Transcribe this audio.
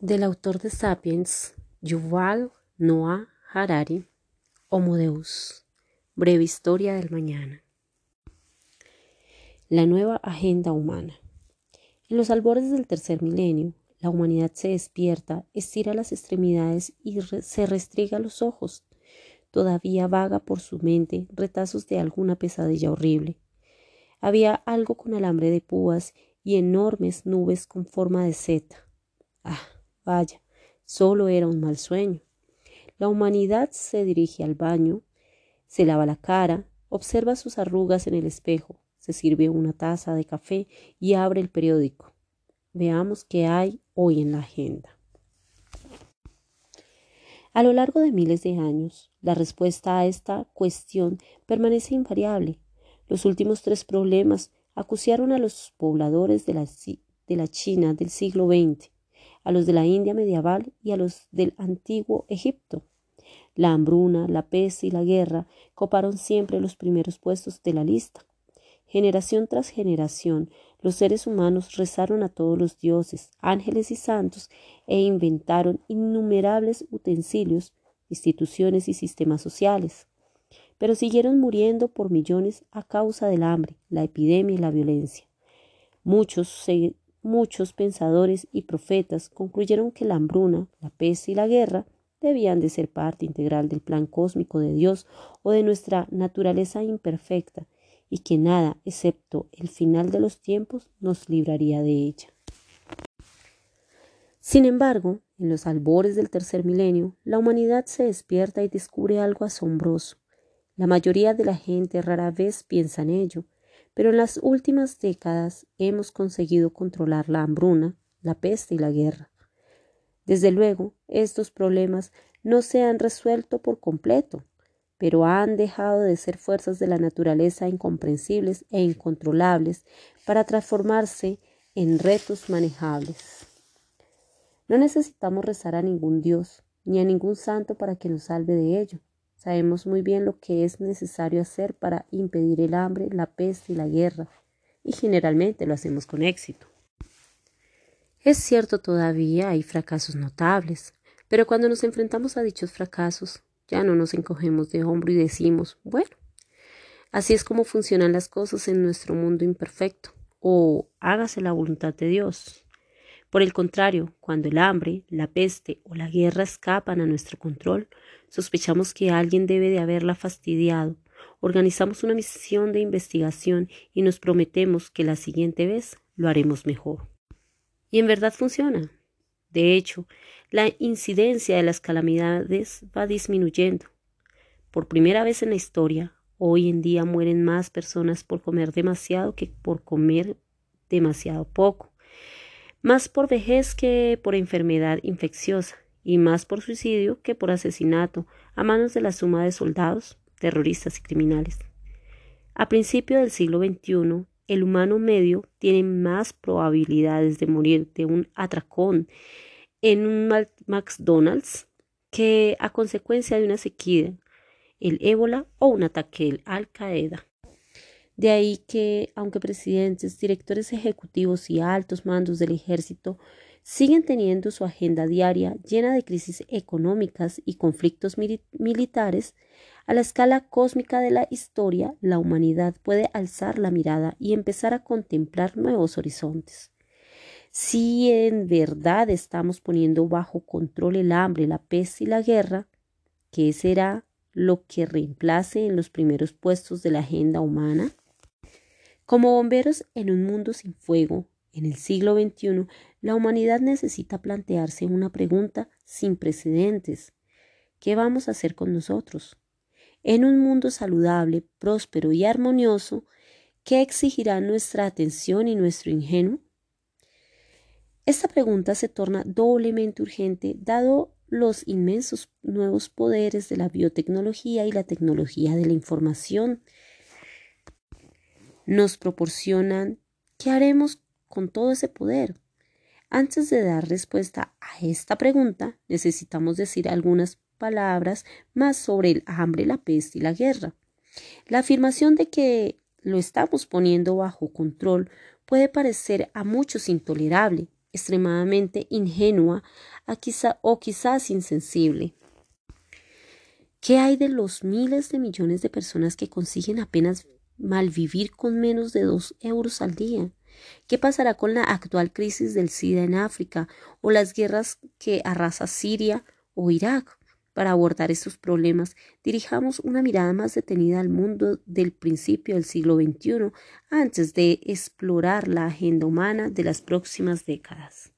Del autor de Sapiens, Yuval Noah Harari, Homo Deus, breve historia del mañana. La nueva agenda humana. En los albores del tercer milenio, la humanidad se despierta, estira las extremidades y se restriega los ojos. Todavía vaga por su mente retazos de alguna pesadilla horrible. Había algo con alambre de púas y enormes nubes con forma de seta. Ah, vaya, solo era un mal sueño. La humanidad se dirige al baño, se lava la cara, observa sus arrugas en el espejo, se sirve una taza de café y abre el periódico. Veamos qué hay hoy en la agenda. A lo largo de miles de años, la respuesta a esta cuestión permanece invariable. Los últimos tres problemas acuciaron a los pobladores de la, de la China del siglo XX, a los de la India medieval y a los del antiguo Egipto. La hambruna, la peste y la guerra coparon siempre los primeros puestos de la lista. Generación tras generación, los seres humanos rezaron a todos los dioses, ángeles y santos e inventaron innumerables utensilios, instituciones y sistemas sociales pero siguieron muriendo por millones a causa del hambre, la epidemia y la violencia. Muchos, muchos pensadores y profetas concluyeron que la hambruna, la peste y la guerra debían de ser parte integral del plan cósmico de Dios o de nuestra naturaleza imperfecta, y que nada, excepto el final de los tiempos, nos libraría de ella. Sin embargo, en los albores del tercer milenio, la humanidad se despierta y descubre algo asombroso. La mayoría de la gente rara vez piensa en ello, pero en las últimas décadas hemos conseguido controlar la hambruna, la peste y la guerra. Desde luego, estos problemas no se han resuelto por completo, pero han dejado de ser fuerzas de la naturaleza incomprensibles e incontrolables para transformarse en retos manejables. No necesitamos rezar a ningún Dios ni a ningún santo para que nos salve de ello. Sabemos muy bien lo que es necesario hacer para impedir el hambre, la peste y la guerra, y generalmente lo hacemos con éxito. Es cierto todavía hay fracasos notables, pero cuando nos enfrentamos a dichos fracasos, ya no nos encogemos de hombro y decimos, bueno, así es como funcionan las cosas en nuestro mundo imperfecto, o hágase la voluntad de Dios. Por el contrario, cuando el hambre, la peste o la guerra escapan a nuestro control, sospechamos que alguien debe de haberla fastidiado. Organizamos una misión de investigación y nos prometemos que la siguiente vez lo haremos mejor. Y en verdad funciona. De hecho, la incidencia de las calamidades va disminuyendo. Por primera vez en la historia, hoy en día mueren más personas por comer demasiado que por comer demasiado poco más por vejez que por enfermedad infecciosa, y más por suicidio que por asesinato a manos de la suma de soldados, terroristas y criminales. A principio del siglo XXI, el humano medio tiene más probabilidades de morir de un atracón en un McDonald's que a consecuencia de una sequía, el ébola o un ataque al Qaeda. De ahí que, aunque presidentes, directores ejecutivos y altos mandos del ejército siguen teniendo su agenda diaria llena de crisis económicas y conflictos militares, a la escala cósmica de la historia, la humanidad puede alzar la mirada y empezar a contemplar nuevos horizontes. Si en verdad estamos poniendo bajo control el hambre, la peste y la guerra, ¿qué será lo que reemplace en los primeros puestos de la agenda humana? Como bomberos en un mundo sin fuego, en el siglo XXI, la humanidad necesita plantearse una pregunta sin precedentes. ¿Qué vamos a hacer con nosotros? En un mundo saludable, próspero y armonioso, ¿qué exigirá nuestra atención y nuestro ingenuo? Esta pregunta se torna doblemente urgente dado los inmensos nuevos poderes de la biotecnología y la tecnología de la información nos proporcionan, ¿qué haremos con todo ese poder? Antes de dar respuesta a esta pregunta, necesitamos decir algunas palabras más sobre el hambre, la peste y la guerra. La afirmación de que lo estamos poniendo bajo control puede parecer a muchos intolerable, extremadamente ingenua o quizás insensible. ¿Qué hay de los miles de millones de personas que consiguen apenas malvivir con menos de dos euros al día? ¿Qué pasará con la actual crisis del SIDA en África o las guerras que arrasa Siria o Irak? Para abordar estos problemas, dirijamos una mirada más detenida al mundo del principio del siglo XXI antes de explorar la agenda humana de las próximas décadas.